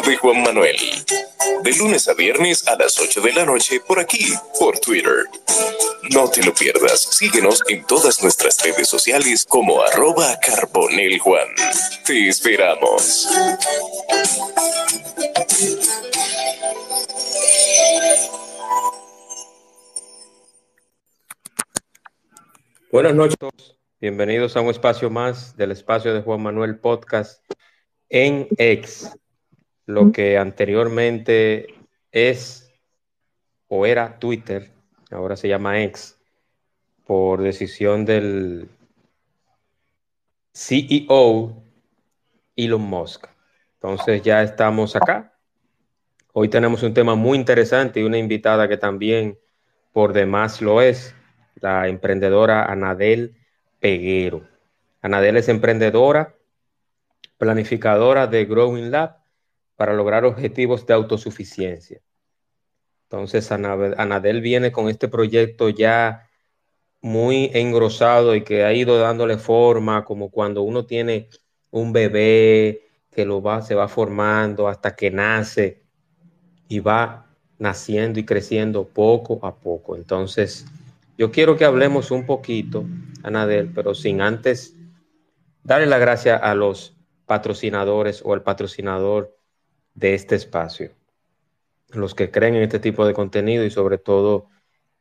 de Juan Manuel. De lunes a viernes a las 8 de la noche por aquí, por Twitter. No te lo pierdas. Síguenos en todas nuestras redes sociales como arroba Carbonel Juan. Te esperamos. Buenas noches. Bienvenidos a un espacio más del espacio de Juan Manuel Podcast en X lo que anteriormente es o era Twitter, ahora se llama X, por decisión del CEO Elon Musk. Entonces ya estamos acá. Hoy tenemos un tema muy interesante y una invitada que también por demás lo es, la emprendedora Anadel Peguero. Anadel es emprendedora, planificadora de Growing Lab para lograr objetivos de autosuficiencia. Entonces, Anadel viene con este proyecto ya muy engrosado y que ha ido dándole forma, como cuando uno tiene un bebé que lo va, se va formando hasta que nace y va naciendo y creciendo poco a poco. Entonces, yo quiero que hablemos un poquito, Anadel, pero sin antes darle la gracia a los patrocinadores o al patrocinador de este espacio. Los que creen en este tipo de contenido y sobre todo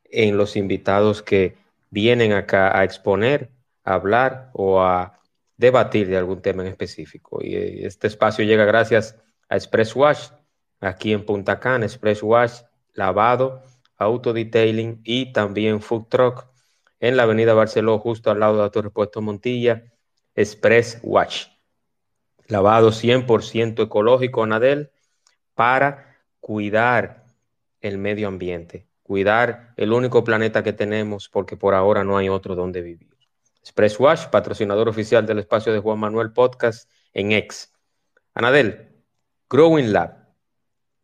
en los invitados que vienen acá a exponer, a hablar o a debatir de algún tema en específico. Y eh, este espacio llega gracias a Express Wash, aquí en Punta Cana, Express Wash, lavado, auto detailing y también food truck en la avenida Barceló, justo al lado de tu repuesto Montilla, Express Wash lavado 100% ecológico, Anadel, para cuidar el medio ambiente, cuidar el único planeta que tenemos, porque por ahora no hay otro donde vivir. Express Wash, patrocinador oficial del espacio de Juan Manuel Podcast en X. Anadel, Growing Lab.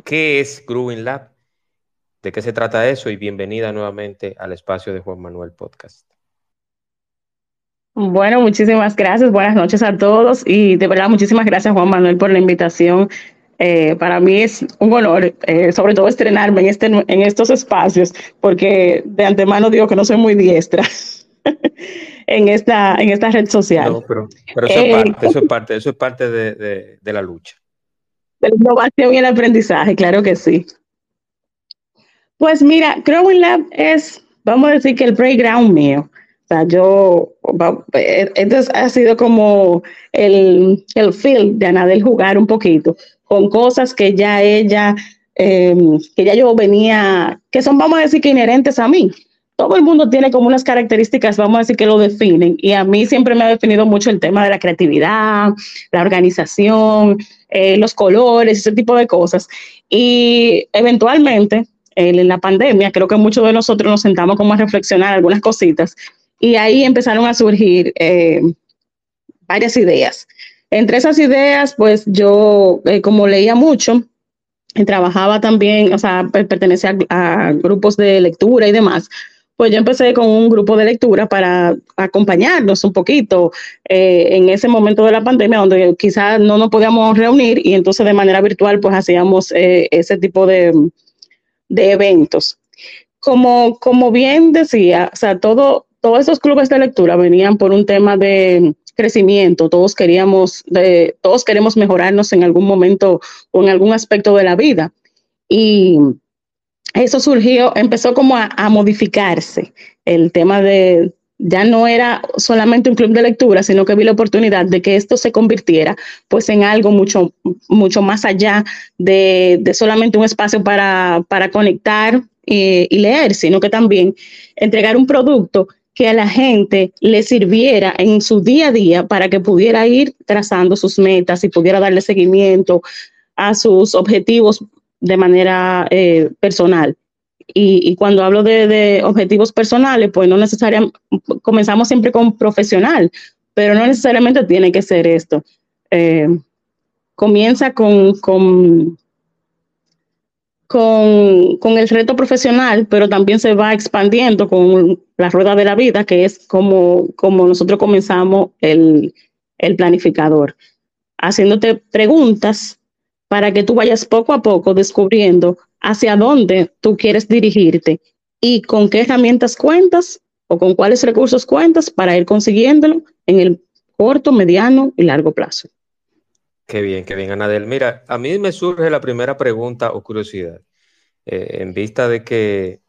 ¿Qué es Growing Lab? ¿De qué se trata eso? Y bienvenida nuevamente al espacio de Juan Manuel Podcast. Bueno, muchísimas gracias. Buenas noches a todos y de verdad muchísimas gracias Juan Manuel por la invitación. Eh, para mí es un honor, eh, sobre todo estrenarme en, este, en estos espacios, porque de antemano digo que no soy muy diestra en, esta, en esta red social. No, pero, eso, es eh, parte, eso es parte, eso es parte de, de la lucha. De la innovación y el aprendizaje, claro que sí. Pues mira, Growing Lab es, vamos a decir que el playground mío sea, yo, entonces ha sido como el, el feel de Anadel jugar un poquito con cosas que ya ella, em, que ya yo venía, que son, vamos a decir, que inherentes a mí. Todo el mundo tiene como unas características, vamos a decir, que lo definen. Y a mí siempre me ha definido mucho el tema de la creatividad, la organización, eh, los colores, ese tipo de cosas. Y eventualmente, en la pandemia, creo que muchos de nosotros nos sentamos como a reflexionar algunas cositas y ahí empezaron a surgir eh, varias ideas. Entre esas ideas, pues yo, eh, como leía mucho, trabajaba también, o sea, pertenecía a, grupos de lectura y demás, pues yo empecé con un grupo de lectura para acompañarnos un poquito eh, en ese momento de la pandemia donde quizás no nos podíamos reunir y entonces de manera virtual pues hacíamos ese tipo de, de eventos. Como, como bien decía, o sea, todo, todos esos clubes de lectura venían por un tema de crecimiento, todos queríamos, todos queremos mejorarnos en algún momento o en algún aspecto de la vida. Y eso surgió, empezó como a, modificarse. El tema de, ya no era solamente un club de lectura, sino que vi la oportunidad de que esto se convirtiera pues en algo mucho, mucho más allá de, de solamente un espacio para, para conectar eh, y leer, sino que también entregar un producto que a la gente le sirviera en su día a día para que pudiera ir trazando sus metas y pudiera darle seguimiento a sus objetivos de manera eh, personal. Y, cuando hablo de, objetivos personales, pues no necesariamente, comenzamos siempre con profesional, pero no necesariamente tiene que ser esto. Eh, comienza con, con con, el reto profesional, pero también se va expandiendo con la rueda de la vida, que es como, como nosotros comenzamos el, planificador, haciéndote preguntas para que tú vayas poco a poco descubriendo hacia dónde tú quieres dirigirte y con qué herramientas cuentas o con cuáles recursos cuentas para ir consiguiéndolo en el corto, mediano y largo plazo. Qué bien, qué bien, Anadel. Mira, a mí me surge la primera pregunta o curiosidad, eh, en vista de que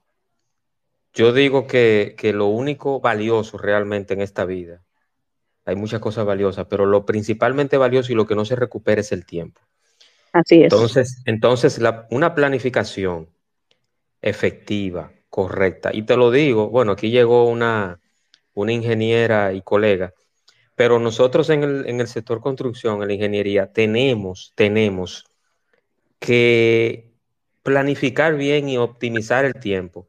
yo digo que, que lo único valioso realmente en esta vida, hay muchas cosas valiosas, pero lo principalmente valioso y lo que no se recupera es el tiempo. Así es. Entonces, entonces una planificación efectiva, correcta, y te lo digo, bueno, aquí llegó una, una ingeniera y colega, pero nosotros en el, en el sector construcción, en la ingeniería, tenemos, tenemos que planificar bien y optimizar el tiempo.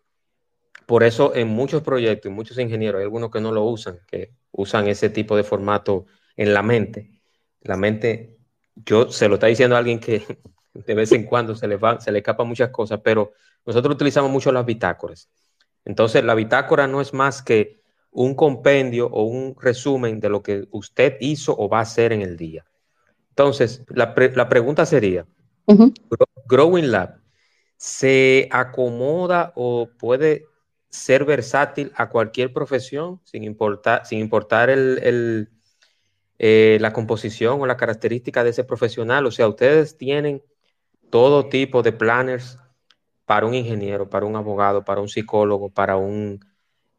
Por eso en muchos proyectos, y muchos ingenieros, hay algunos que no lo usan, que usan ese tipo de formato en la mente. La mente yo se lo está diciendo a alguien que de vez en cuando se le, va, se le escapan muchas cosas, pero nosotros utilizamos mucho las bitácoras. Entonces, la bitácora no es más que un compendio o un resumen de lo que usted hizo o va a hacer en el día. Entonces, la, pregunta sería, Growing Lab, ¿se acomoda o puede ser versátil a cualquier profesión sin importar, sin importar el, eh, la composición o la característica de ese profesional. O sea, ustedes tienen todo tipo de planners para un ingeniero, para un abogado, para un psicólogo, para un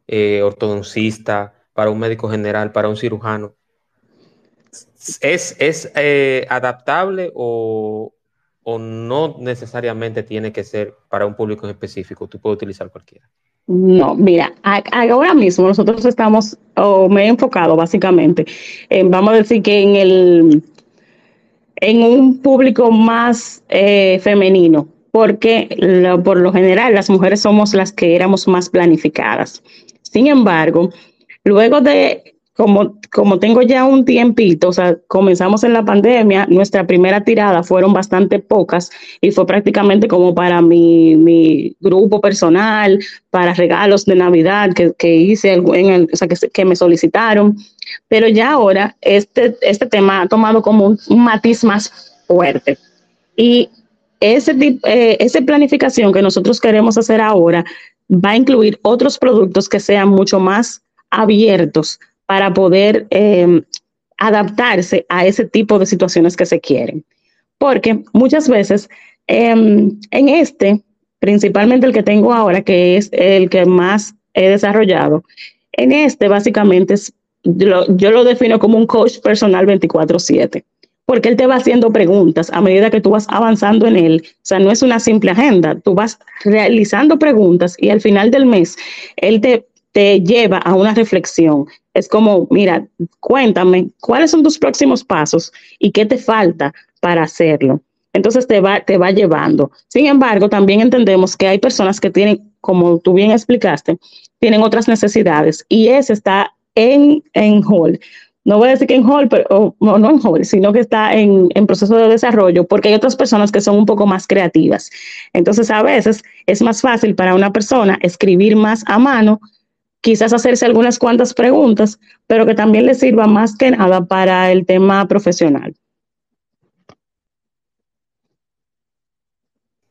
eh, ortodoncista, para un médico general, para un cirujano. ¿Es, es eh, adaptable o, o no necesariamente tiene que ser para un público específico? Tú puedes utilizar cualquiera. No, mira, ahora mismo nosotros estamos, o me he enfocado básicamente, en, vamos a decir que en el en un público más eh, femenino, porque por lo general las mujeres somos las que éramos más planificadas. Sin embargo, luego de como, como tengo ya un tiempito, o sea, comenzamos en la pandemia, nuestra primera tirada fueron bastante pocas y fue prácticamente como para mi, mi grupo personal, para regalos de Navidad que, que hice, en el, o sea, que, que, me solicitaron. Pero ya ahora este, este tema ha tomado como un, matiz más fuerte. Y ese, eh, esa planificación que nosotros queremos hacer ahora va a incluir otros productos que sean mucho más abiertos para poder em, adaptarse a ese tipo de situaciones que se quieren. Porque muchas veces em, en este, principalmente el que tengo ahora, que es el que más he desarrollado, en este básicamente es, yo lo defino como un coach personal 24/7 porque él te va haciendo preguntas a medida que tú vas avanzando en él. O sea, no es una simple agenda, tú vas realizando preguntas y al final del mes él te, te lleva a una reflexión es como, mira, cuéntame, ¿cuáles son tus próximos pasos y qué te falta para hacerlo? Entonces te va, te va llevando. Sin embargo, también entendemos que hay personas que tienen, como tú bien explicaste, tienen otras necesidades y ese está en, en hall. No voy a decir que en hall, pero no, en sino que está en, en proceso de desarrollo, porque hay otras personas que son un poco más creativas. Entonces, a veces es más fácil para una persona escribir más a mano quizás hacerse algunas cuantas preguntas, pero que también le sirva más que nada para el tema profesional.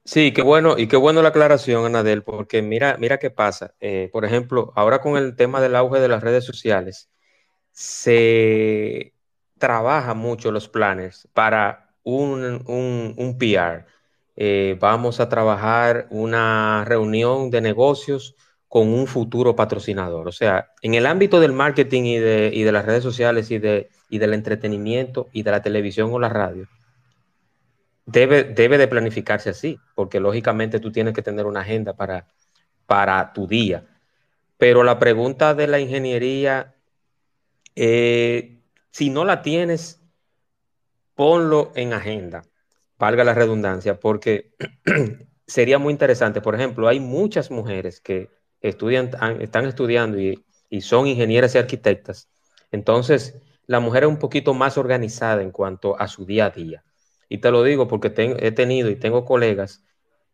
Sí, qué bueno, y qué bueno la aclaración, Anadel, porque mira, mira qué pasa. Eh, por ejemplo, ahora con el tema del auge de las redes sociales, se trabaja mucho los planners para un, un, PR. Eh, vamos a trabajar una reunión de negocios con un futuro patrocinador. O sea, en el ámbito del marketing y de, y de las redes sociales y, de, y del entretenimiento y de la televisión o la radio, debe, debe de planificarse así, porque lógicamente tú tienes que tener una agenda para, para tu día. Pero la pregunta de la ingeniería, eh, si no la tienes, ponlo en agenda, valga la redundancia, porque sería muy interesante. Por ejemplo, hay muchas mujeres que estudian, están estudiando y, son ingenieras y arquitectas, entonces la mujer es un poquito más organizada en cuanto a su día a día. Y te lo digo porque he tenido y tengo colegas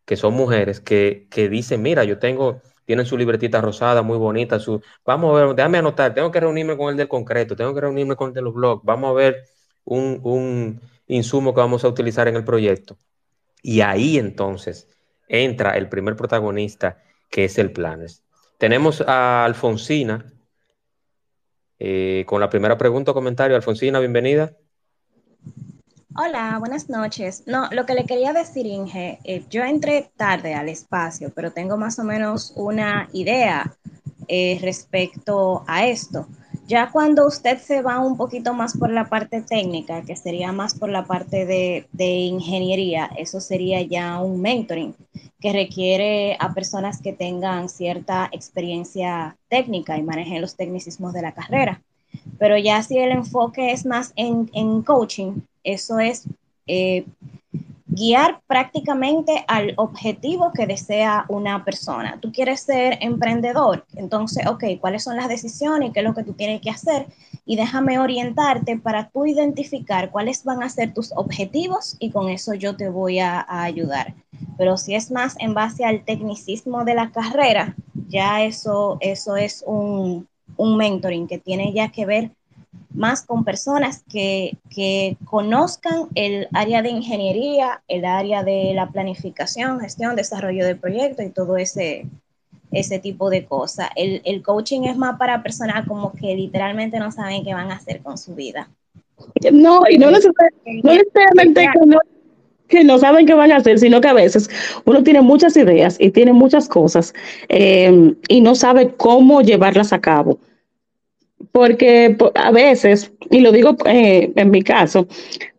que son mujeres que, dicen, mira, yo tengo, tienen su libretita rosada muy bonita, su, vamos a ver, déjame anotar, tengo que reunirme con el del concreto, tengo que reunirme con el de los blogs, vamos a ver un, insumos que vamos a utilizar en el proyecto. Y ahí entonces entra el primer protagonista, que es el Planes. Tenemos a Alfonsina eh, con la primera pregunta o comentario. Alfonsina, bienvenida. Hola, buenas noches. No, lo que le quería decir, Inge, eh, yo entré tarde al espacio, pero tengo más o menos una idea eh, respecto a esto. Ya cuando usted se va un poquito más por la parte técnica, que sería más por la parte de, de ingeniería, eso sería ya un mentoring que requiere a personas que tengan cierta experiencia técnica y manejen los tecnicismos de la carrera. Pero ya si el enfoque es más en, en coaching, eso es eh, guiar prácticamente al objetivo que desea una persona. Tú quieres ser emprendedor, entonces, ok, ¿cuáles son las decisiones y qué es lo que tú tienes que hacer? Y déjame orientarte para tú identificar cuáles van a ser tus objetivos y con eso yo te voy a, ayudar. Pero si es más en base al tecnicismo de la carrera, ya eso, eso es un, un mentoring que tiene ya que ver más con personas que, conozcan el área de ingeniería, el área de la planificación, gestión, desarrollo de proyectos y todo ese, ese tipo de cosas. El, coaching es más para personas como que literalmente no saben qué van a hacer con su vida. No, y no necesariamente, que, no, saben qué van a hacer, sino que a veces uno tiene muchas ideas y tiene muchas cosas eh, y no sabe cómo llevarlas a cabo porque a veces, y lo digo eh, en mi caso,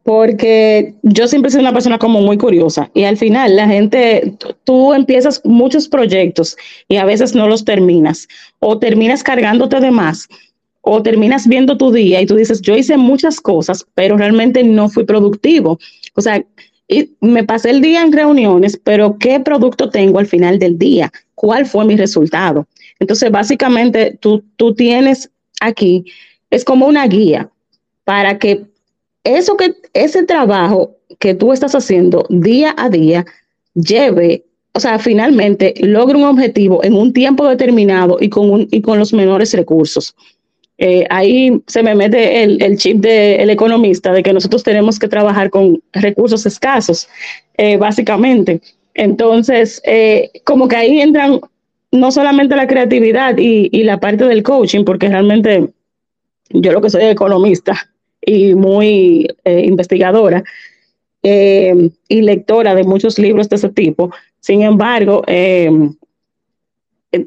porque yo siempre soy una persona como muy curiosa y al final la gente, tú empiezas muchos proyectos y a veces no los terminas o terminas cargándote de más o terminas viendo tu día y tú dices, yo hice muchas cosas, pero realmente no fui productivo. O sea, y me pasé el día en reuniones, pero ¿qué producto tengo al final del día? ¿Cuál fue mi resultado? Entonces, básicamente, tú, tú tienes aquí es como una guía para que eso que ese trabajo que tú estás haciendo día a día lleve, o sea, finalmente logre un objetivo en un tiempo determinado y con, un, y con los menores recursos. Eh, ahí se me mete el, chip del economista de que nosotros tenemos que trabajar con recursos escasos, eh, básicamente. Entonces, eh, como que ahí entran no solamente la creatividad y, la parte del coaching, porque realmente yo lo que soy economista y muy eh, investigadora eh, y lectora de muchos libros de ese tipo. Sin embargo, eh,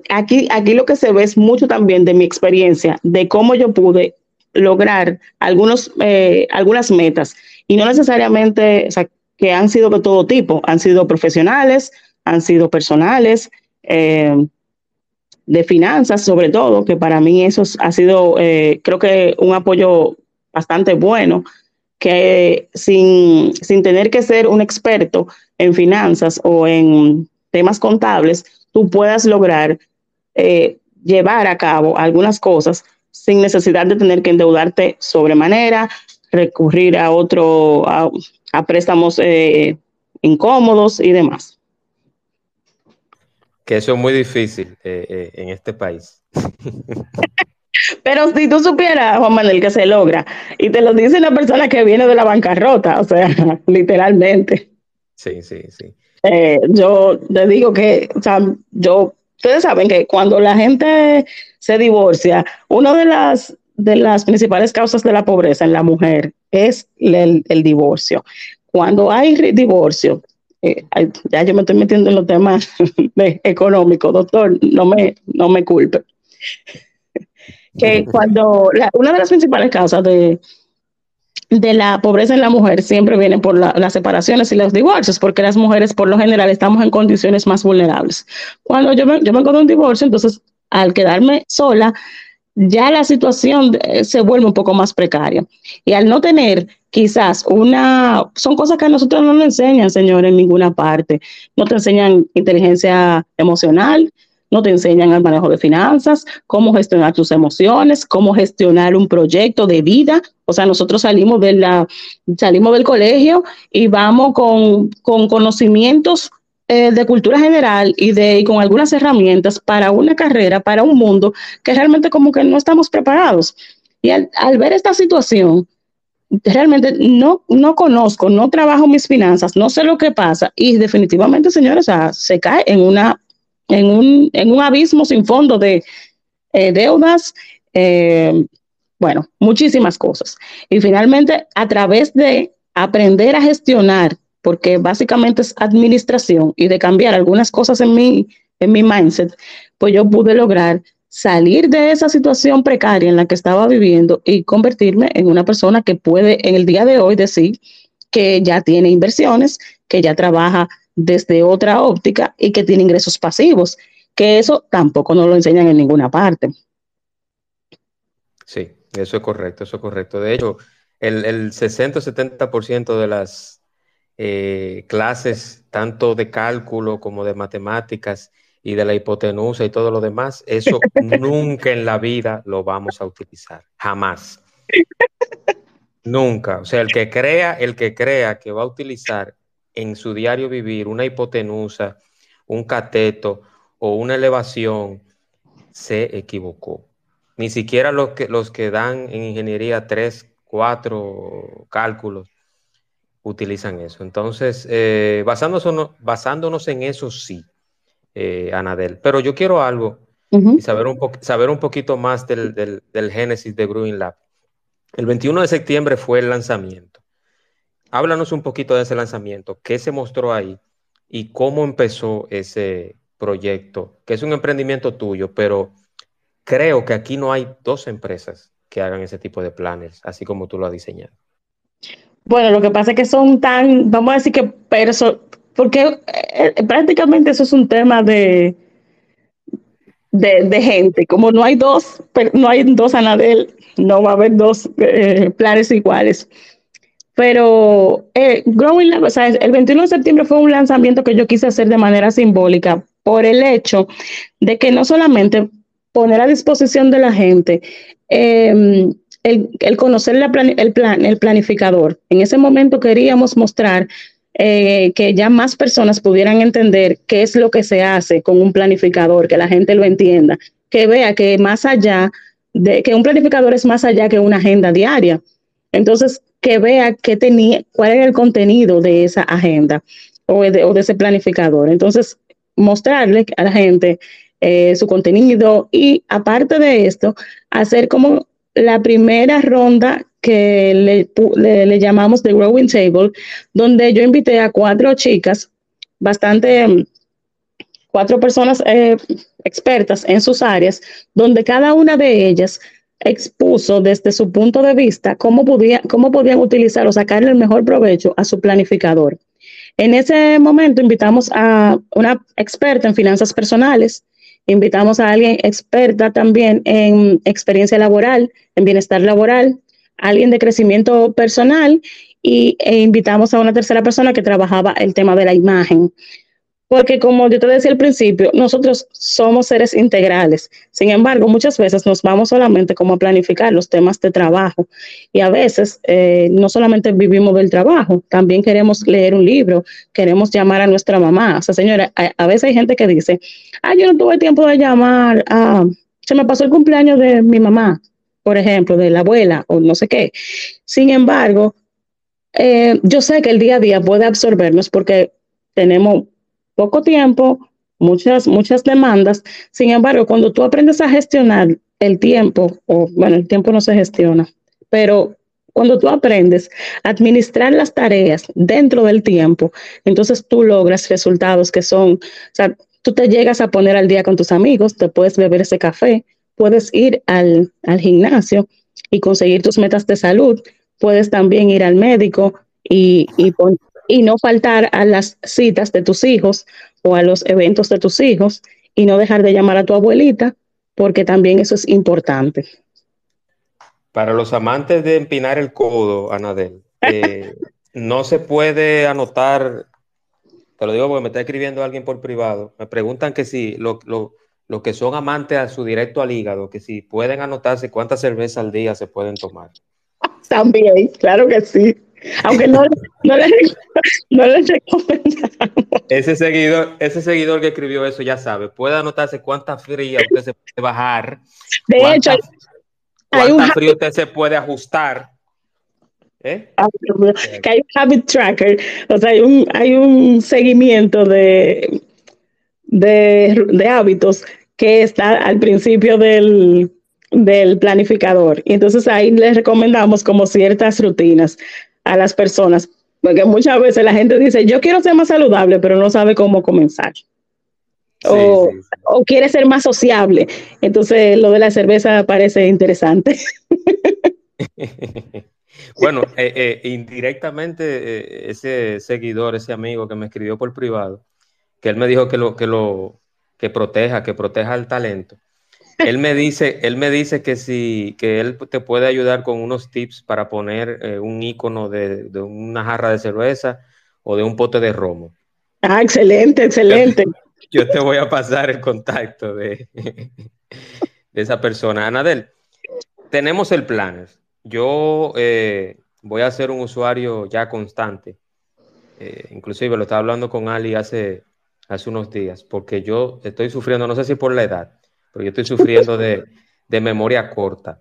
aquí, aquí lo que se ve es mucho también de mi experiencia, de cómo yo pude lograr algunos, algunas metas y no necesariamente que han sido de todo tipo, han sido profesionales, han sido personales, de finanzas, sobre todo, que para mí eso ha sido, eh, creo que un apoyo bastante bueno, que sin, sin tener que ser un experto en finanzas o en temas contables, tú puedas lograr eh, llevar a cabo algunas cosas sin necesidad de tener que endeudarte sobremanera, recurrir a otro, a, préstamos eh, incómodos y demás que eso es muy difícil eh, eh, en este país. Pero si tú supieras, Juan Manuel, que se logra, y te lo dice una persona que viene de la bancarrota, o sea, literalmente. Sí, sí, sí. Eh, yo te digo que, o sea, yo, ustedes saben que cuando la gente se divorcia, una de las, de las principales causas de la pobreza en la mujer es el, el divorcio. Cuando hay divorcio, eh, ya yo me estoy metiendo en los temas económicos, doctor, no me, no me culpe. que cuando una de las principales causas de, de la pobreza en la mujer siempre viene por las separaciones y los divorcios, porque las mujeres por lo general estamos en condiciones más vulnerables. Cuando yo me, yo me un divorcio, entonces al quedarme sola, ya la situación eh, se vuelve un poco más precaria. Y al no tener quizás una, son cosas que a nosotros no nos enseñan, señor, en ninguna parte. No te enseñan inteligencia emocional, no te enseñan el manejo de finanzas, cómo gestionar tus emociones, cómo gestionar un proyecto de vida. O sea, nosotros salimos, de la, salimos del colegio y vamos con, con conocimientos eh, de cultura general y, de, con algunas herramientas para una carrera, para un mundo que realmente como que no estamos preparados. Y al, ver esta situación, realmente no, no conozco, no trabajo mis finanzas, no sé lo que pasa y definitivamente, señores, se cae en, una, en, un, en un abismo sin fondo de eh, deudas, eh, bueno, muchísimas cosas. Y finalmente, a través de aprender a gestionar, porque básicamente es administración y de cambiar algunas cosas en mi, en mi mindset, pues yo pude lograr salir de esa situación precaria en la que estaba viviendo y convertirme en una persona que puede en el día de hoy decir que ya tiene inversiones, que ya trabaja desde otra óptica y que tiene ingresos pasivos, que eso tampoco nos lo enseñan en ninguna parte. Sí, eso es correcto, eso es correcto. De hecho, el, el 60-70% de las eh, clases, tanto de cálculo como de matemáticas, y de la hipotenusa y todo lo demás, eso nunca en la vida lo vamos a utilizar, jamás. Nunca. O sea, el que crea, el que crea que va a utilizar en su diario vivir una hipotenusa, un cateto o una elevación, se equivocó. Ni siquiera los que, los que dan en ingeniería tres, cuatro cálculos utilizan eso. Entonces, eh, basándonos, basándonos en eso, sí eh, Anadel. Pero yo quiero algo y saber un, saber un poquito más del, del, génesis de Growing Lab. El 21 de septiembre fue el lanzamiento. Háblanos un poquito de ese lanzamiento, qué se mostró ahí y cómo empezó ese proyecto, que es un emprendimiento tuyo, pero creo que aquí no hay dos empresas que hagan ese tipo de planes, así como tú lo has diseñado. Bueno, lo que pasa es que son tan, vamos a decir que perso porque eh, prácticamente eso es un tema de, de, gente. Como no hay dos, no hay dos Anadel, no va a haber dos eh, planes iguales. Pero eh, Growing Lab, o sea, el 21 de septiembre fue un lanzamiento que yo quise hacer de manera simbólica por el hecho de que no solamente poner a disposición de la gente em, el, conocer el, plan, el planificador. En ese momento queríamos mostrar eh, que ya más personas pudieran entender qué es lo que se hace con un planificador, que la gente lo entienda, que vea que más allá de que un planificador es más allá que una agenda diaria. Entonces, que vea qué tenía, cuál era el contenido de esa agenda o de, ese planificador. Entonces, mostrarle a la gente eh, su contenido y aparte de esto, hacer como la primera ronda que le, llamamos The Growing Table, donde yo invité a cuatro chicas, bastante, mm, cuatro personas eh, expertas en sus áreas, donde cada una de ellas expuso desde su punto de vista cómo, podía, cómo podían utilizar o sacarle el mejor provecho a su planificador. En ese momento invitamos a una experta en finanzas personales, invitamos a alguien experta también en experiencia laboral, en bienestar laboral, alguien de crecimiento personal y e invitamos a una tercera persona que trabajaba el tema de la imagen. Porque como yo te decía al principio, nosotros somos seres integrales. Sin embargo, muchas veces nos vamos solamente como a planificar los temas de trabajo. Y a veces eh, no solamente vivimos del trabajo, también queremos leer un libro, queremos llamar a nuestra mamá. O sea, señora, a, veces hay gente que dice, ah, yo no tuve tiempo de llamar, ah, se me pasó el cumpleaños de mi mamá por ejemplo, de la abuela o no sé qué. Sin embargo, eh, yo sé que el día a día puede absorbernos porque tenemos poco tiempo, muchas, muchas demandas. Sin embargo, cuando tú aprendes a gestionar el tiempo, o bueno, el tiempo no se gestiona, pero cuando tú aprendes a administrar las tareas dentro del tiempo, entonces tú logras resultados que son, o sea, tú te llegas a poner al día con tus amigos, te puedes beber ese café, puedes ir al, gimnasio y conseguir tus metas de salud. Puedes también ir al médico y, y, no faltar a las citas de tus hijos o a los eventos de tus hijos y no dejar de llamar a tu abuelita, porque también eso es importante. Para los amantes de empinar el codo, Anadel, eh, no se puede anotar, te lo digo porque me está escribiendo alguien por privado, me preguntan que si lo, lo, los que son amantes a su directo al hígado, que si pueden anotarse cuántas cervezas al día se pueden tomar. También, claro que sí. Aunque no, no, les, no recomendamos. Ese seguidor, ese seguidor que escribió eso ya sabe, puede anotarse cuánta fría usted se puede bajar. De hecho, hay un frío usted se puede ajustar. ¿Eh? Que hay un habit tracker, o sea, hay un, hay un seguimiento de, de, hábitos que está al principio del, del planificador. Y entonces ahí les recomendamos como ciertas rutinas a las personas, porque muchas veces la gente dice, yo quiero ser más saludable, pero no sabe cómo comenzar. o, o, quiere ser más sociable. Entonces lo de la cerveza parece interesante. Bueno, eh, eh, indirectamente eh, ese seguidor, ese amigo que me escribió por privado, que él me dijo que lo que lo que proteja, que proteja el talento. Él me dice, él me dice que si que él te puede ayudar con unos tips para poner un icono de, una jarra de cerveza o de un pote de romo. Ah, excelente, excelente. Yo te voy a pasar el contacto de, de esa persona. Anadel, tenemos el planner yo eh, voy a ser un usuario ya constante. Eh, inclusive lo estaba hablando con Ali hace, hace unos días, porque yo estoy sufriendo, no sé si por la edad, pero yo estoy sufriendo de, memoria corta.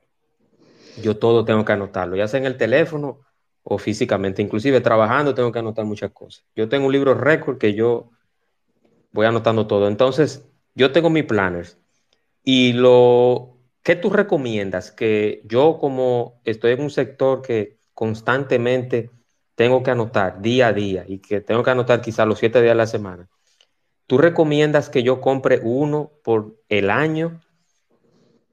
Yo todo tengo que anotarlo, ya sea en el teléfono o físicamente. Inclusive trabajando tengo que anotar muchas cosas. Yo tengo un libro récord que yo voy anotando todo. Entonces, yo tengo mi planners y lo ¿Qué tú recomiendas que yo como estoy en un sector que constantemente tengo que anotar día a día y que tengo que anotar quizá los siete días de la semana? ¿Tú recomiendas que yo compre uno por el año?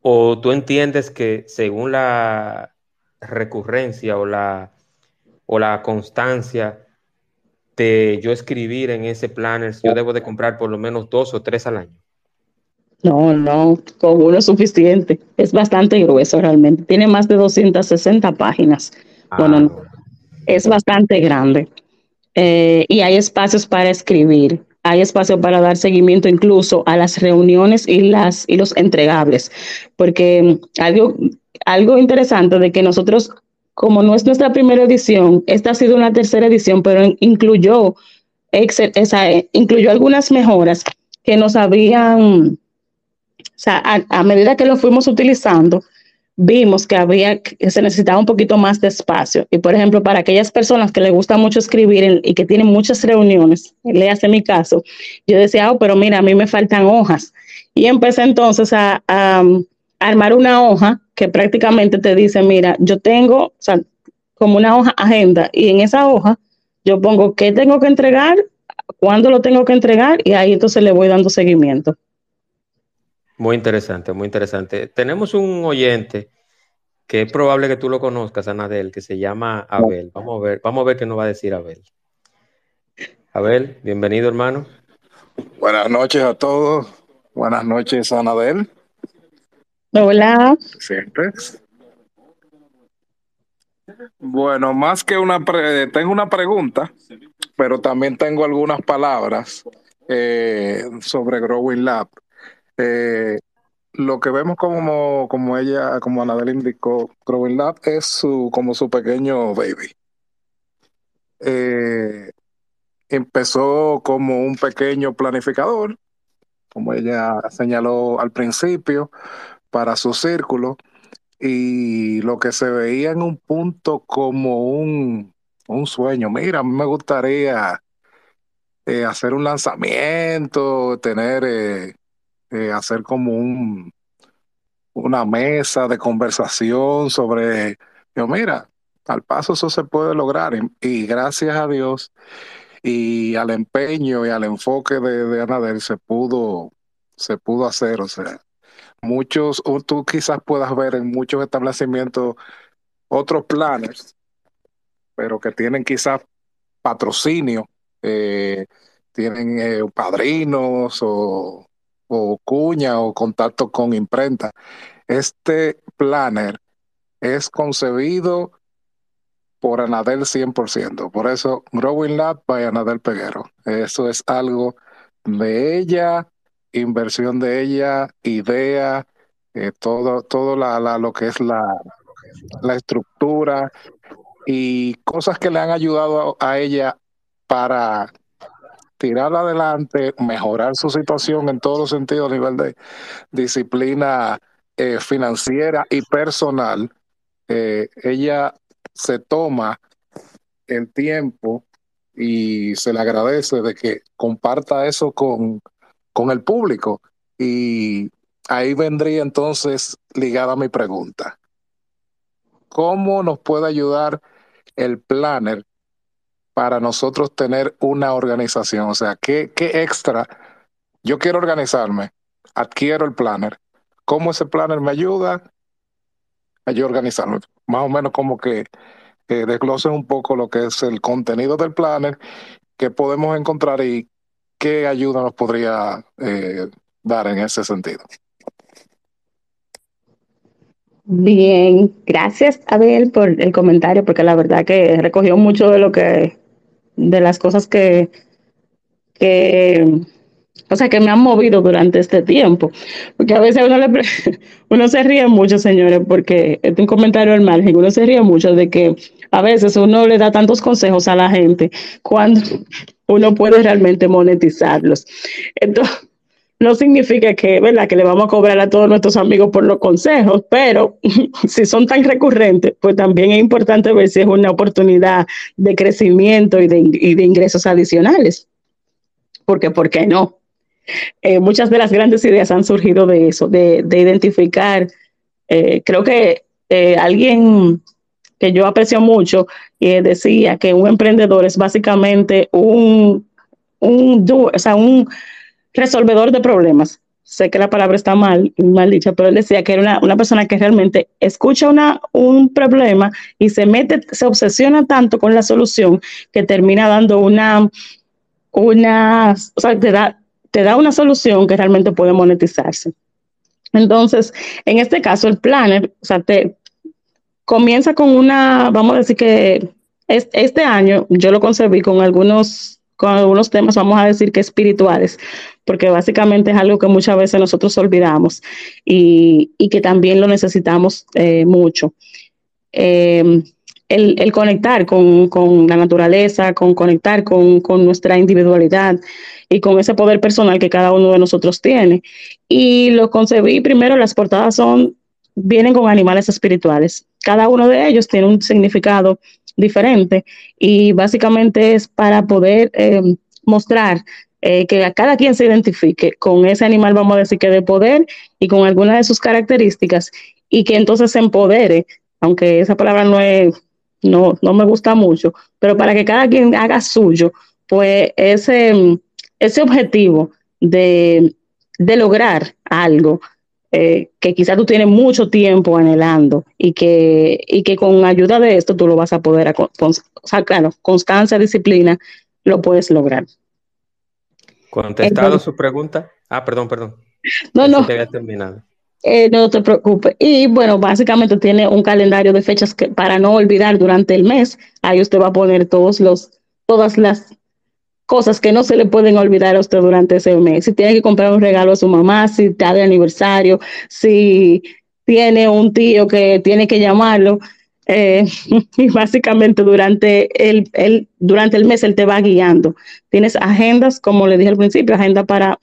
¿O tú entiendes que según la recurrencia o la, o la constancia de yo escribir en ese planner, yo debo de comprar por lo menos dos o tres al año? No, no, con uno es suficiente. Es bastante grueso realmente. Tiene más de 260 páginas. Bueno, ah. es bastante grande. Eh, y hay espacios para escribir. Hay espacio para dar seguimiento incluso a las reuniones y, las, y los entregables. Porque algo, algo interesante de que nosotros, como no es nuestra primera edición, esta ha sido una tercera edición, pero incluyó, esa, incluyó algunas mejoras que nos habían o sea, a, medida que lo fuimos utilizando, vimos que había que se necesitaba un poquito más de espacio. Y por ejemplo, para aquellas personas que les gusta mucho escribir y que tienen muchas reuniones, le hace mi caso, yo decía, oh, pero mira, a mí me faltan hojas. Y empecé entonces a, a, armar una hoja que prácticamente te dice, mira, yo tengo, como una hoja agenda, y en esa hoja yo pongo qué tengo que entregar, cuándo lo tengo que entregar, y ahí entonces le voy dando seguimiento. Muy interesante, muy interesante. Tenemos un oyente que es probable que tú lo conozcas, Anadel, que se llama Abel. Vamos a ver, vamos a ver qué nos va a decir Abel. Abel, bienvenido, hermano. Buenas noches a todos. Buenas noches, Anadel. Hola. Siempre. Bueno, más que una, tengo una pregunta, pero también tengo algunas palabras eh, sobre Growing Lab. Eh, lo que vemos como, como ella, como Anadel indicó, Growing es su, como su pequeño baby. Eh, empezó como un pequeño planificador, como ella señaló al principio, para su círculo, y lo que se veía en un punto como un, un sueño. Mira, a mí me gustaría eh, hacer un lanzamiento, tener eh, hacer como un, una mesa de conversación sobre, yo mira, al paso eso se puede lograr y, gracias a Dios y al empeño y al enfoque de, de Anadel se pudo, se pudo hacer, o sea, muchos, tú quizás puedas ver en muchos establecimientos otros planes, pero que tienen quizás patrocinio, eh, tienen eh, padrinos o o cuña o contacto con imprenta. Este planner es concebido por Anadel 100%. Por eso, Growing Lab by Anadel Peguero. Eso es algo de ella, inversión de ella, idea, eh, todo, todo la, lo que es la, la estructura y cosas que le han ayudado a ella para tirar adelante, mejorar su situación en todos los sentidos a nivel de disciplina eh, financiera y personal. Eh, ella se toma el tiempo y se le agradece de que comparta eso con, con el público. Y ahí vendría entonces ligada mi pregunta. ¿Cómo nos puede ayudar el planner para nosotros tener una organización? O sea, ¿qué, qué extra? Yo quiero organizarme, adquiero el planner. ¿Cómo ese planner me ayuda a yo organizarme? Más o menos como que eh, desglosen un poco lo que es el contenido del planner, qué podemos encontrar y qué ayuda nos podría eh, dar en ese sentido. Bien, gracias Abel por el comentario, porque la verdad que recogió mucho de lo que, de las cosas que, que, o sea, que me han movido durante este tiempo. Porque a veces uno, le, uno se ríe mucho, señores, porque es un comentario al margen, uno se ríe mucho de que a veces uno le da tantos consejos a la gente cuando uno puede realmente monetizarlos. Entonces, no significa que, ¿verdad? que le vamos a cobrar a todos nuestros amigos por los consejos, pero si son tan recurrentes, pues también es importante ver si es una oportunidad de crecimiento y de, ingresos adicionales. Porque, ¿por qué no? Eh, muchas de las grandes ideas han surgido de eso, de, identificar. Eh, creo que eh, alguien que yo aprecio mucho decía que un emprendedor es básicamente un, un, o sea, un resolvedor de problemas. Sé que la palabra está mal, mal dicha, pero él decía que era una, persona que realmente escucha una, un problema y se mete, se obsesiona tanto con la solución que termina dando una, una, o sea, te da, te da una solución que realmente puede monetizarse. Entonces, en este caso, el planner, o sea, te comienza con una, vamos a decir que este año yo lo concebí con algunos con algunos temas, vamos a decir que espirituales, porque básicamente es algo que muchas veces nosotros olvidamos y, que también lo necesitamos eh, mucho. Eh, el, conectar con, la naturaleza, con conectar con, con, nuestra individualidad y con ese poder personal que cada uno de nosotros tiene. Y lo concebí primero, las portadas son, vienen con animales espirituales. Cada uno de ellos tiene un significado diferente. Y básicamente es para poder eh, mostrar eh, que a cada quien se identifique con ese animal, vamos a decir que de poder y con algunas de sus características y que entonces se empodere, aunque esa palabra no es, no, no me gusta mucho, pero para que cada quien haga suyo, pues ese, ese objetivo de, de lograr algo, eh, que quizás tú tienes mucho tiempo anhelando y que, y que con ayuda de esto tú lo vas a poder, o sea, claro, constancia, disciplina, lo puedes lograr. Contestado su pregunta. Ah, perdón, perdón. No, no. terminado. Eh, no te preocupes. Y bueno, básicamente tiene un calendario de fechas que para no olvidar durante el mes. Ahí usted va a poner todos los, todas las cosas que no se le pueden olvidar a usted durante ese mes. Si tiene que comprar un regalo a su mamá, si está de aniversario, si tiene un tío que tiene que llamarlo. Eh, y básicamente durante el, el, durante el mes él te va guiando. Tienes agendas, como le dije al principio, agenda para,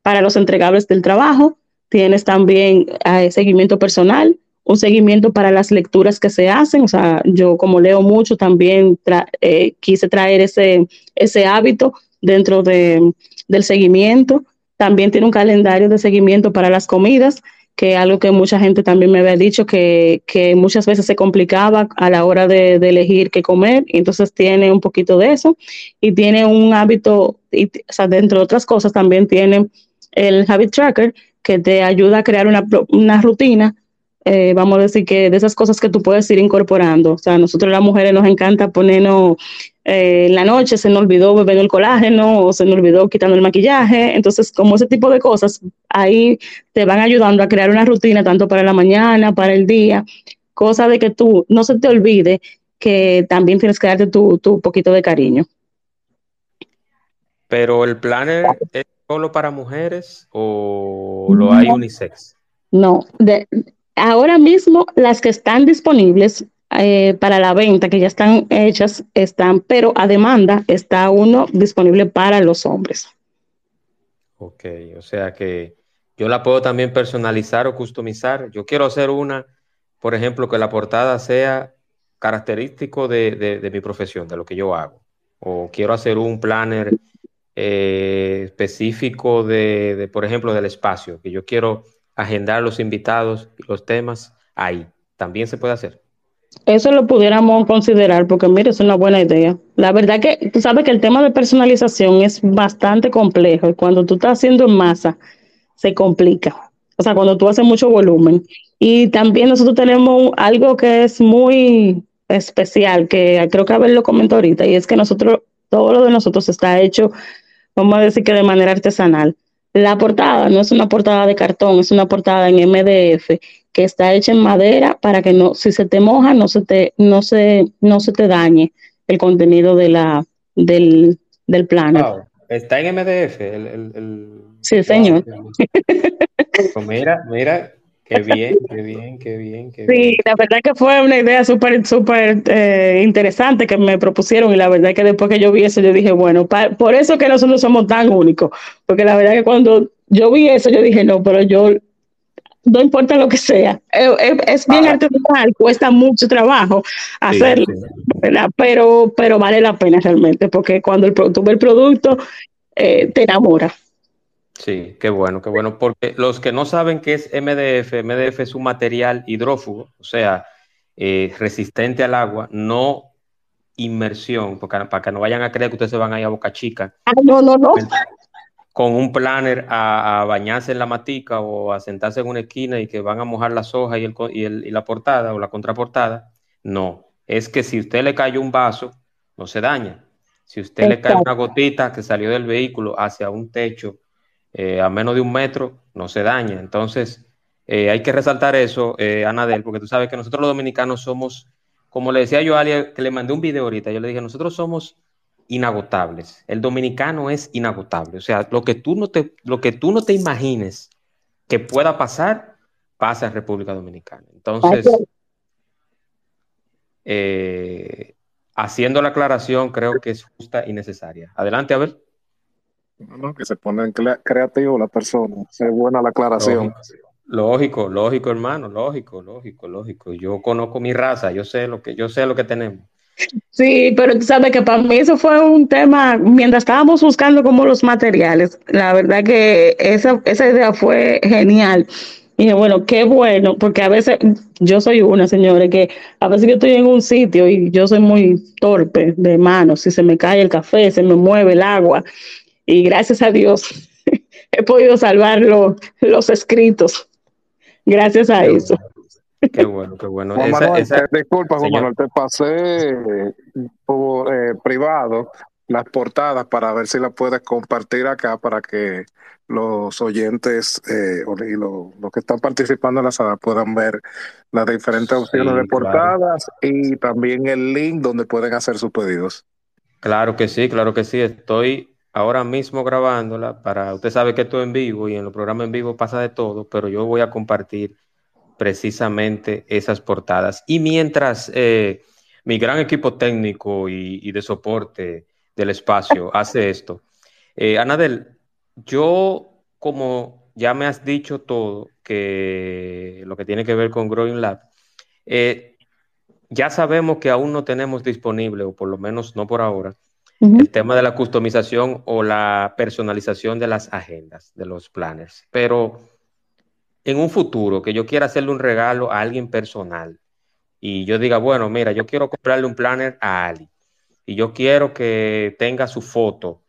para los entregables del trabajo. Tienes también eh, seguimiento personal, un seguimiento para las lecturas que se hacen. O sea, yo como leo mucho también eh, quise traer ese, ese hábito dentro de, del seguimiento. También tiene un calendario de seguimiento para las comidas, que es algo que mucha gente también me había dicho que, que muchas veces se complicaba a la hora de, elegir qué comer. Entonces tiene un poquito de eso y tiene un hábito, o sea, dentro de otras cosas también tiene el Habit Tracker que te ayuda a crear una, una rutina eh, vamos a decir que de esas cosas que tú puedes ir incorporando. O sea, a nosotros las mujeres nos encanta ponernos eh, en la noche, se nos olvidó beber el colágeno o se nos olvidó quitando el maquillaje. Entonces, como ese tipo de cosas, ahí te van ayudando a crear una rutina tanto para la mañana, para el día, cosa de que tú no se te olvide que también tienes que darte tu, tu poquito de cariño. Pero el planner es solo para mujeres o lo hay unisex? No, de, ahora mismo las que están disponibles eh, para la venta, que ya están hechas, están, pero a demanda está uno disponible para los hombres. Ok, o sea que yo la puedo también personalizar o customizar. Yo quiero hacer una, por ejemplo, que la portada sea característico de, mi profesión, de lo que yo hago, o quiero hacer un planner eh, específico de, por ejemplo, del espacio, que yo quiero agendar los invitados y los temas ahí, también se puede hacer. Eso lo pudiéramos considerar porque, mire, es una buena idea. La verdad que tú sabes que el tema de personalización es bastante complejo y cuando tú estás haciendo en masa, se complica. O sea, cuando tú haces mucho volumen. Y también nosotros tenemos algo que es muy especial, que creo que Abel lo comentó ahorita, y es que nosotros, todo lo de nosotros está hecho, vamos a decir que de manera artesanal. La portada no es una portada de cartón, es una portada en MDF que está hecha en madera para que no, si se te moja, no se te, no se, no se te dañe el contenido de la, del, del plano. Está en MDF el, el, Sí, señor. Pues mira, mira, qué bien, qué bien, qué bien, qué bien. Sí, la verdad que fue una idea súper, súper eh, interesante que me propusieron y la verdad que después que yo vi eso, yo dije, bueno, por eso que nosotros somos tan únicos, porque la verdad que cuando yo vi eso, yo dije, no, pero yo no importa lo que sea. Eh, es, bien artesanal, cuesta mucho trabajo hacerlo, Pero, pero vale la pena realmente, porque cuando el, tú ves el producto, eh, te enamora. Sí, qué bueno, qué bueno, porque los que no saben qué es MDF, MDF es un material hidrófugo, o sea, resistente al agua, no inmersión, porque, para que no vayan a creer que ustedes se van a ir a Boca Chica. Ah, no, no, no con un planner a, bañarse en la matica o a sentarse en una esquina y que van a mojar las hojas y, el, y, la portada o la contraportada. No, es que si usted le cayó un vaso, no se daña. Si usted le cae una gotita que salió del vehículo hacia un techo eh, a menos de un metro, no se daña. Entonces, eh, hay que resaltar eso, eh, Anadel, porque tú sabes que nosotros los dominicanos somos, como le decía yo a alguien que le mandé un video ahorita, yo le dije, nosotros somos inagotables. El dominicano es inagotable. O sea, lo que tú no te, lo que tú no te imagines que pueda pasar, pasa en República Dominicana. Entonces, eh, haciendo la aclaración, creo que es justa y necesaria. Adelante, a ver. No, que se ponen creativo la persona, se buena la aclaración. Lógico, lógico, hermano, lógico, lógico, lógico. Yo conozco mi raza, yo sé lo que, yo sé lo que tenemos. Sí, pero tú sabes que para mí eso fue un tema, mientras estábamos buscando como los materiales, la verdad que esa, esa idea fue genial. Y bueno, qué bueno, porque a veces yo soy una señora que a veces yo estoy en un sitio y yo soy muy torpe de manos, si se me cae el café, se me mueve el agua, y gracias a Dios he podido salvar los escritos, gracias a eso. Qué bueno, qué bueno. disculpa, Juan Manuel, te pasé por eh, privado las portadas para ver si las puedes compartir acá para que los oyentes eh, y los que están participando en la sala puedan ver las diferentes opciones de portadas y también el link donde pueden hacer sus pedidos. Claro que sí, claro que sí. Estoy ahora mismo grabándola para, usted sabe que esto en vivo y en los programas en vivo pasa de todo, pero yo voy a compartir precisamente esas portadas. Y mientras eh, mi gran equipo técnico y, de soporte del espacio hace esto, eh, Anadel, yo como ya me has dicho todo, que lo que tiene que ver con Growing Lab, eh, ya sabemos que aún no tenemos disponible, o por lo menos no por ahora, el tema de la customización o la personalización de las agendas, de los planners. Pero en un futuro que yo quiera hacerle un regalo a alguien personal y yo diga, bueno, mira, yo quiero comprarle un planner a Ali y yo quiero que tenga su foto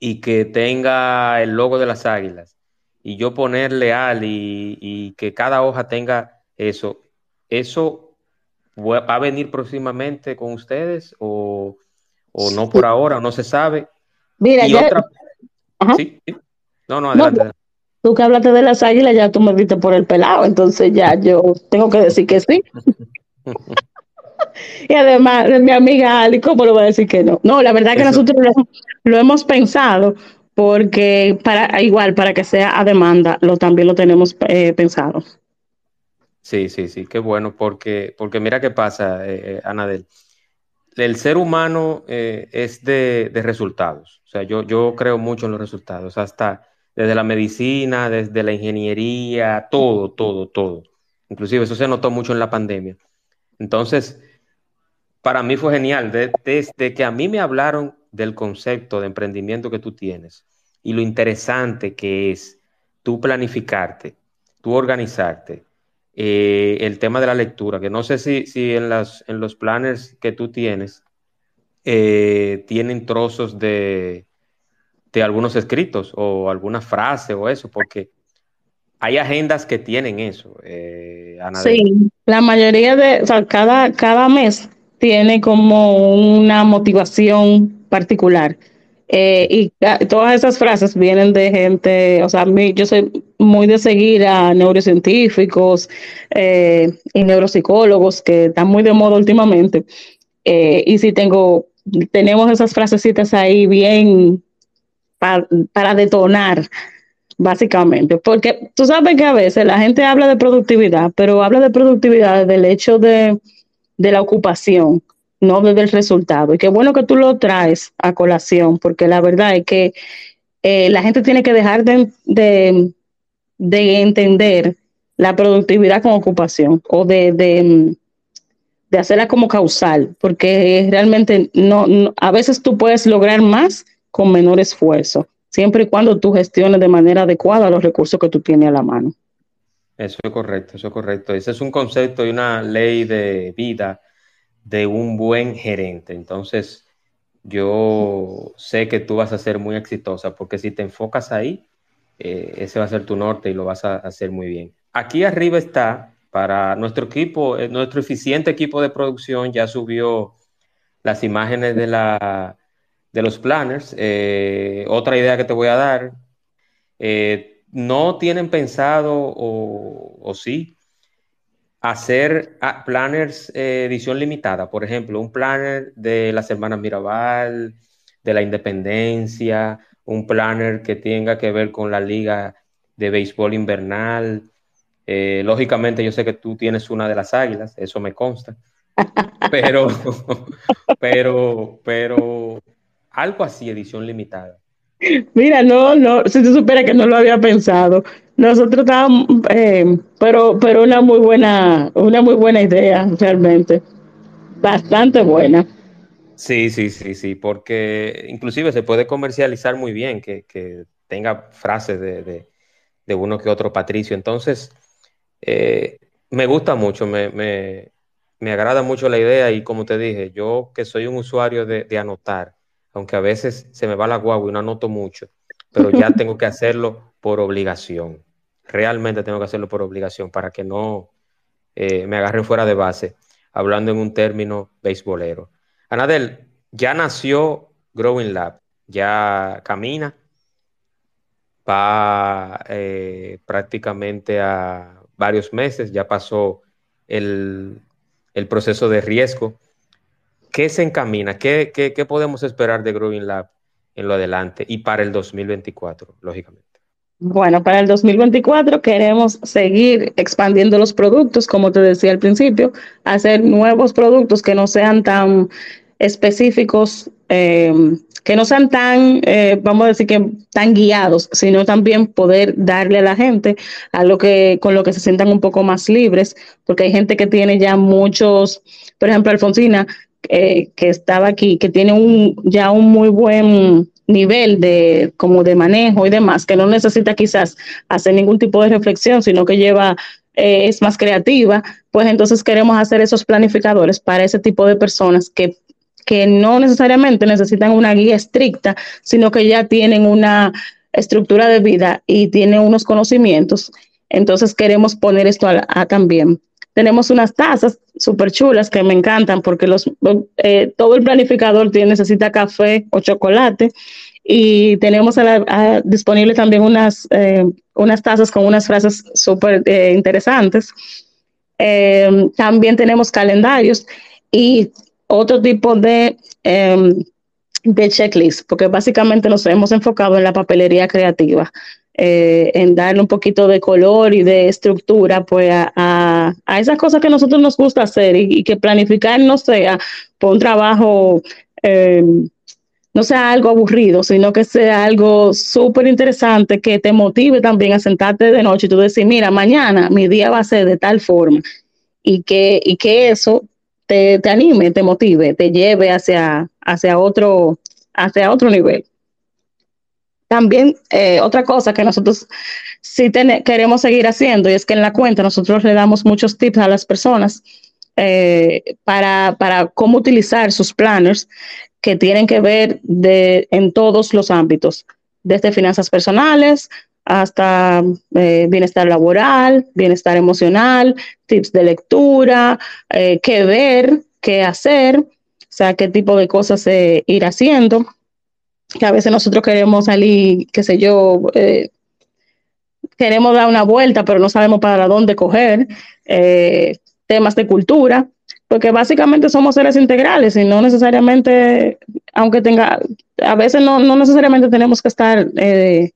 y que tenga el logo de las águilas y yo ponerle Ali y, que cada hoja tenga eso, ¿eso va a venir próximamente con ustedes o, no por ahora, no se sabe? Mira, ¿Sí? No, no, adelante tú que hablaste de las águilas, ya tú me viste por el pelado, entonces ya yo tengo que decir que sí. y además, mi amiga Ali, ¿cómo lo voy a decir que no? No, la verdad que nosotros lo, hemos pensado porque para igual, para que sea a demanda, lo también lo tenemos eh, pensado. Sí, sí, sí, qué bueno, porque, porque mira qué pasa, eh, eh Anadel. El ser humano eh, es de, resultados. O sea, yo, yo creo mucho en los resultados. Hasta desde la medicina, desde la ingeniería, todo, todo, todo. Inclusive eso se notó mucho en la pandemia. Entonces, para mí fue genial. desde que a mí me hablaron del concepto de emprendimiento que tú tienes y lo interesante que es tú planificarte, tú organizarte, eh, el tema de la lectura, que no sé si, si en, las, en los planners que tú tienes eh, tienen trozos de, de algunos escritos o alguna frase o eso, porque hay agendas que tienen eso. Eh, sí, la mayoría de, o sea, cada, cada mes tiene como una motivación particular. Eh, y todas esas frases vienen de gente, o sea, yo soy muy de seguir a neurocientíficos eh, y neuropsicólogos que están muy de moda últimamente. Eh, y si tengo, tenemos esas frasecitas ahí bien para detonar, básicamente. Porque tú sabes que a veces la gente habla de productividad, pero habla de productividad del hecho de, de la ocupación no del resultado. Y qué bueno que tú lo traes a colación, porque la verdad es que eh, la gente tiene que dejar de, de, entender la productividad como ocupación o de, de, hacerla como causal, porque realmente no, a veces tú puedes lograr más con menor esfuerzo, siempre y cuando tú gestiones de manera adecuada los recursos que tú tienes a la mano. Eso es correcto, eso es correcto. Ese es un concepto y una ley de vida de un buen gerente. Entonces, yo sé que tú vas a ser muy exitosa porque si te enfocas ahí, eh, ese va a ser tu norte y lo vas a hacer muy bien. Aquí arriba está para nuestro equipo, eh, nuestro eficiente equipo de producción ya subió las imágenes de, la, de los planners. Eh, otra idea que te voy a dar, no tienen pensado o sí hacer ah, planners eh, edición limitada, por ejemplo, un planner de las hermanas Mirabal, de la Independencia, un planner que tenga que ver con la liga de béisbol invernal. Eh, lógicamente yo sé que tú tienes una de las águilas, eso me consta, pero, pero, pero algo así, edición limitada. Mira, no, no, si tú supieras que no lo había pensado. Nosotros estábamos, eh, pero, pero una muy buena, una muy buena idea, realmente. Bastante buena. Sí, sí, sí, sí, porque inclusive se puede comercializar muy bien, que, tenga frases de, uno que otro Patricio. Entonces, eh, me gusta mucho, me, me, agrada mucho la idea y como te dije, yo que soy un usuario de, de anotar, aunque a veces se me va la guagua y no anoto mucho, pero ya tengo que hacerlo por obligación realmente tengo que hacerlo por obligación para que no eh, me agarren fuera de base, hablando en un término beisbolero. Anadel, ya nació Growing Lab, ya camina, va eh, prácticamente a varios meses, ya pasó el, proceso de riesgo. ¿Qué se encamina? ¿Qué, qué podemos esperar de Growing Lab en lo adelante y para el 2024, lógicamente? Bueno, para el 2024 queremos seguir expandiendo los productos, como te decía al principio, hacer nuevos productos que no sean tan específicos, eh, que no sean tan, eh, vamos a decir que tan guiados, sino también poder darle a la gente algo que con lo que se sientan un poco más libres, porque hay gente que tiene ya muchos, por ejemplo, Alfonsina, eh, que estaba aquí, que tiene un ya un muy buen nivel de como de manejo y demás, que no necesita quizás hacer ningún tipo de reflexión, sino que lleva eh, es más creativa, pues entonces queremos hacer esos planificadores para ese tipo de personas que, que no necesariamente necesitan una guía estricta, sino que ya tienen una estructura de vida y tienen unos conocimientos. Entonces queremos poner esto a, también. Tenemos unas tazas súper chulas que me encantan porque los, eh, todo el planificador necesita café o chocolate y tenemos disponible también unas, eh, unas tazas con unas frases súper eh, interesantes. Em, también tenemos calendarios y otro tipo de, em, de checklist, porque básicamente nos hemos enfocado en la papelería creativa. Eh, en darle un poquito de color y de estructura pues a, a, esas cosas que nosotros nos gusta hacer y, que planificar no sea por un trabajo eh, no sea algo aburrido, sino que sea algo súper interesante que te motive también a sentarte de noche y tú decir, mira, mañana mi día va a ser de tal forma y que, y que eso te, te anime, te motive, te lleve hacia, hacia, otro, hacia otro nivel. También eh, otra cosa que nosotros sí queremos seguir haciendo y es que en la cuenta nosotros le damos muchos tips a las personas eh, para, para, cómo utilizar sus planners que tienen que ver de, en todos los ámbitos, desde finanzas personales hasta eh, bienestar laboral, bienestar emocional, tips de lectura, qué ver, qué hacer, o sea, qué tipo de cosas ir haciendo que a veces nosotros queremos salir, qué sé yo, eh, queremos dar una vuelta, pero no sabemos para dónde coger, eh, temas de cultura, porque básicamente somos seres integrales y no necesariamente, aunque tenga, a veces no, no necesariamente tenemos que estar eh,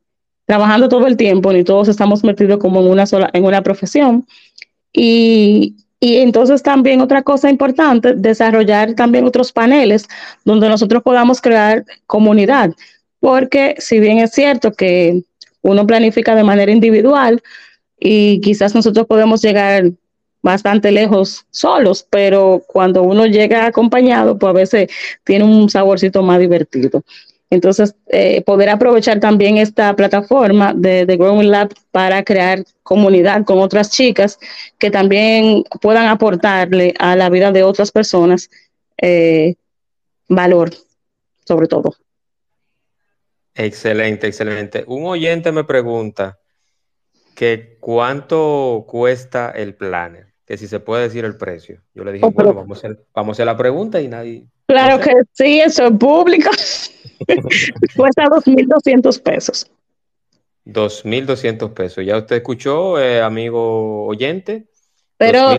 trabajando todo el tiempo, ni todos estamos metidos como en una sola, en una profesión. Y, y entonces también otra cosa importante, desarrollar también otros paneles donde nosotros podamos crear comunidad, porque si bien es cierto que uno planifica de manera individual y quizás nosotros podemos llegar bastante lejos solos, pero cuando uno llega acompañado, pues a veces tiene un saborcito más divertido. Entonces, eh, poder aprovechar también esta plataforma de, Growing Lab para crear comunidad con otras chicas que también puedan aportarle a la vida de otras personas eh, valor, sobre todo. Excelente, excelente. Un oyente me pregunta que cuánto cuesta el planner, que si se puede decir el precio. Yo le dije, oh, bueno, vamos a, hacer, vamos a hacer la pregunta y nadie... Claro que sí, eso es público. Cuesta 2.200 pesos. 2.200 pesos. Ya usted escuchó, eh, amigo oyente. Pero,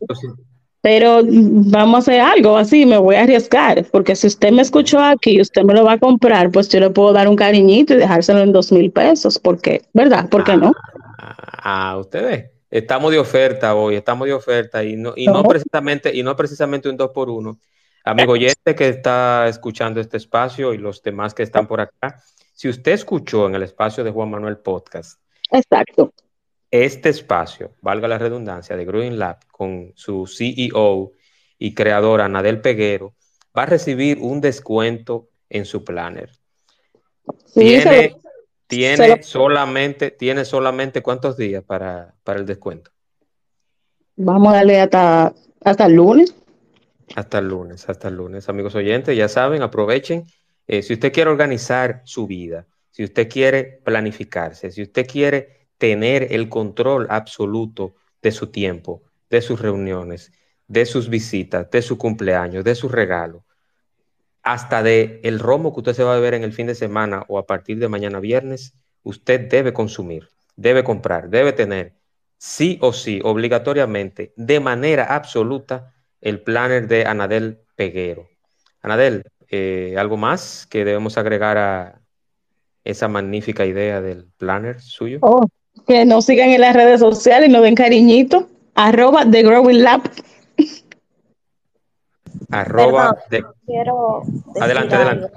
pero vamos a hacer algo así, me voy a arriesgar, porque si usted me escuchó aquí y usted me lo va a comprar, pues yo le puedo dar un cariñito y dejárselo en 2.000 pesos. ¿Por qué? ¿Verdad? ¿Por qué no? Ah, ustedes. Estamos de oferta hoy, estamos de oferta y no, y no, precisamente, y no precisamente un 2 por 1 Amigo oyente que está escuchando este espacio y los demás que están por acá, si usted escuchó en el espacio de Juan Manuel Podcast, exacto. Este espacio, valga la redundancia, de Growing Lab con su CEO y creadora Nadel Peguero, va a recibir un descuento en su planner. tiene, tiene solamente, tiene solamente cuántos días para, para, el descuento. Vamos a darle hasta, hasta el lunes. Hasta el lunes, hasta el lunes. Amigos oyentes, ya saben, aprovechen. Eh, si usted quiere organizar su vida, si usted quiere planificarse, si usted quiere tener el control absoluto de su tiempo, de sus reuniones, de sus visitas, de su cumpleaños, de su regalo, hasta de el romo que usted se va a beber en el fin de semana o a partir de mañana viernes, usted debe consumir, debe comprar, debe tener sí o sí, obligatoriamente, de manera absoluta, el planner de Anadel Peguero. Anadel, eh, ¿algo más que debemos agregar a esa magnífica idea del planner suyo? Oh, que nos sigan en las redes sociales y nos den cariñito. Arroba The Growing Lab. Arroba Quiero adelante, adelante.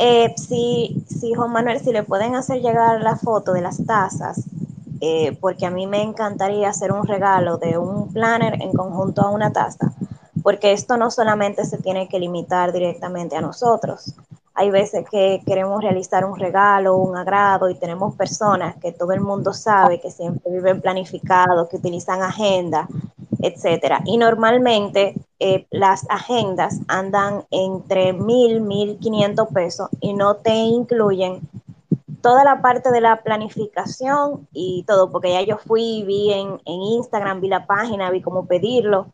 Eh, si, si Juan Manuel, si le pueden hacer llegar la foto de las tazas eh, porque a mí me encantaría hacer un regalo de un planner en conjunto a una taza, porque esto no solamente se tiene que limitar directamente a nosotros. Hay veces que queremos realizar un regalo, un agrado y tenemos personas que todo el mundo sabe que siempre viven planificados, que utilizan agenda, etcétera. Y normalmente eh, las agendas andan entre mil, mil quinientos pesos y no te incluyen toda la parte de la planificación y todo, porque ya yo fui, vi en, Instagram, vi la página, vi cómo pedirlo.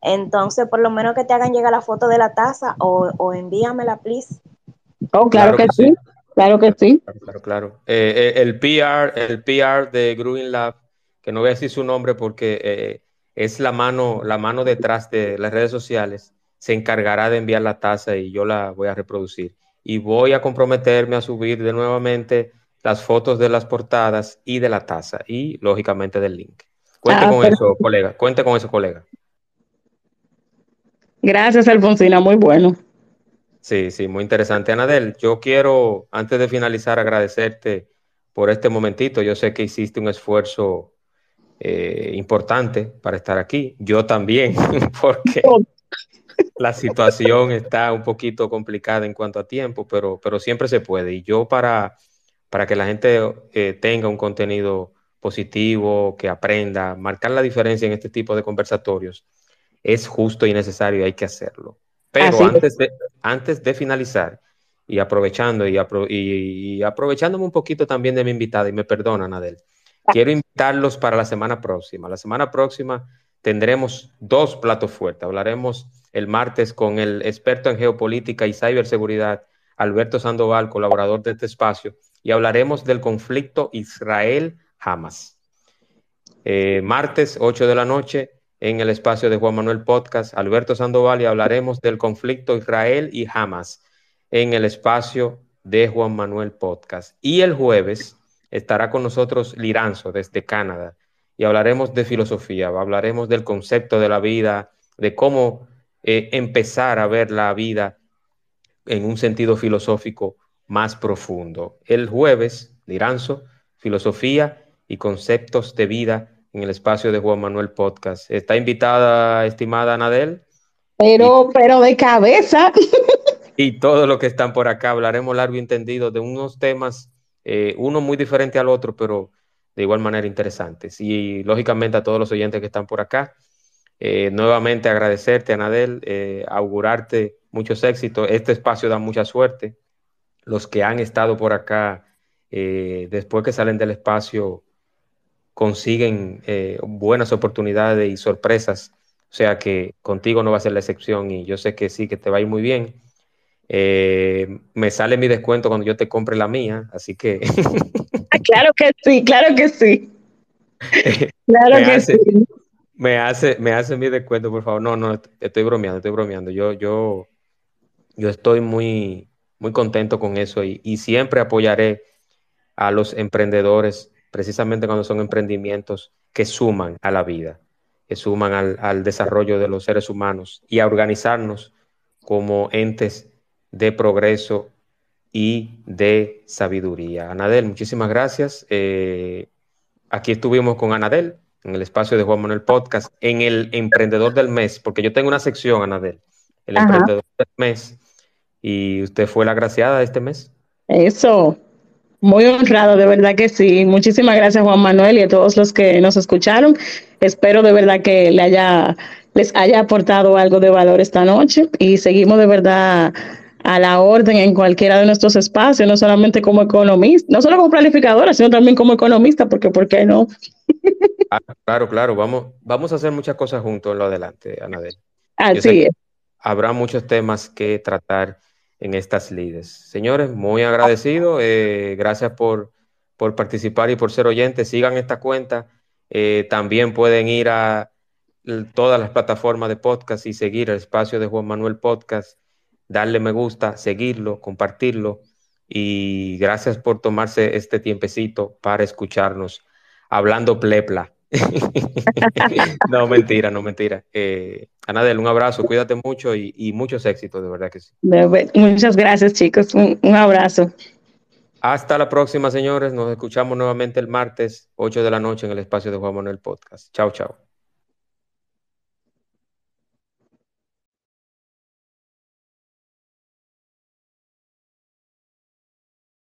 Entonces, por lo menos que te hagan llegar la foto de la taza o, o envíamela, please. Oh, claro, que, sí. Claro que sí. Claro, claro. Eh, eh, el PR, el PR de Growing Lab, que no voy a decir su nombre porque eh, es la mano, la mano detrás de las redes sociales, se encargará de enviar la taza y yo la voy a reproducir y voy a comprometerme a subir de nuevamente las fotos de las portadas y de la taza y lógicamente del link. Cuente ah, con eso, colega. Cuente con eso, colega. Gracias, Alfonsina. Muy bueno. Sí, sí, muy interesante. Anadel, yo quiero, antes de finalizar, agradecerte por este momentito. Yo sé que hiciste un esfuerzo eh, importante para estar aquí. Yo también, porque la situación está un poquito complicada en cuanto a tiempo, pero, pero siempre se puede. Y yo para, para que la gente eh, tenga un contenido positivo, que aprenda, marcar la diferencia en este tipo de conversatorios, es justo y necesario y hay que hacerlo. Pero antes de, antes de finalizar, y aprovechando y, y, aprovechándome un poquito también de mi invitada, y me perdonan, Adel, quiero invitarlos para la semana próxima. La semana próxima tendremos dos platos fuertes. Hablaremos el martes con el experto en geopolítica y ciberseguridad, Alberto Sandoval, colaborador de este espacio, y hablaremos del conflicto Israel-Hamas. Eh, martes, 8 de la noche, en el espacio de Juan Manuel Podcast, Alberto Sandoval, y hablaremos del conflicto Israel y Hamas en el espacio de Juan Manuel Podcast. Y el jueves estará con nosotros Liranzo desde Canadá y hablaremos de filosofía, hablaremos del concepto de la vida, de cómo eh, empezar a ver la vida en un sentido filosófico más profundo. El jueves, Liranzo, filosofía y conceptos de vida en el espacio de Juan Manuel Podcast. Está invitada, estimada Anadel. Pero, pero de cabeza. Y todo lo que están por acá, hablaremos largo y entendido de unos temas, eh, uno muy diferente al otro, pero de igual manera interesantes. Y lógicamente a todos los oyentes que están por acá, eh, nuevamente agradecerte, Anadel, eh, augurarte muchos éxitos. Este espacio da mucha suerte. Los que han estado por acá, después que salen del espacio, consiguen eh, buenas oportunidades y sorpresas. O sea que contigo no va a ser la excepción y yo sé que sí, que te va a ir muy bien. Eh, me sale mi descuento cuando yo te compre la mía, así que... Claro que sí, claro que sí. Claro que sí. Me hace, me hace mi descuento, por favor. No, no, estoy bromeando, estoy bromeando. Yo, yo, yo estoy muy, muy contento con eso y, y siempre apoyaré a los emprendedores precisamente cuando son emprendimientos que suman a la vida, que suman al, desarrollo de los seres humanos y a organizarnos como entes de progreso y de sabiduría. Anadel, muchísimas gracias. Eh, aquí estuvimos con Anadel en el espacio de Juan Manuel Podcast, en el Emprendedor del Mes, porque yo tengo una sección, Anadel, el Emprendedor del Mes, y usted fue la agraciada de este mes. Eso, muy honrado, de verdad que sí. Muchísimas gracias Juan Manuel y a todos los que nos escucharon. Espero de verdad que le haya, les haya aportado algo de valor esta noche y seguimos de verdad a la orden en cualquiera de nuestros espacios, no solamente como economista, no solo como planificadora, sino también como economista, porque ¿por qué no? Ah, claro, claro, vamos, vamos a hacer muchas cosas juntos en lo adelante, Anabel. Así es. Habrá muchos temas que tratar en estas lides. Señores, muy agradecido. Eh, gracias por, por, participar y por ser oyentes. Sigan esta cuenta. Eh, también pueden ir a todas las plataformas de podcast y seguir el espacio de Juan Manuel Podcast, darle me gusta, seguirlo, compartirlo. Y gracias por tomarse este tiempecito para escucharnos hablando plepla. no, mentira, no, mentira. Eh, Anadel, un abrazo, cuídate mucho y, muchos éxitos, de verdad que sí. Muchas gracias, chicos. Un, un, abrazo. Hasta la próxima, señores. Nos escuchamos nuevamente el martes, 8 de la noche, en el espacio de Juan Manuel Podcast. Chao, chao.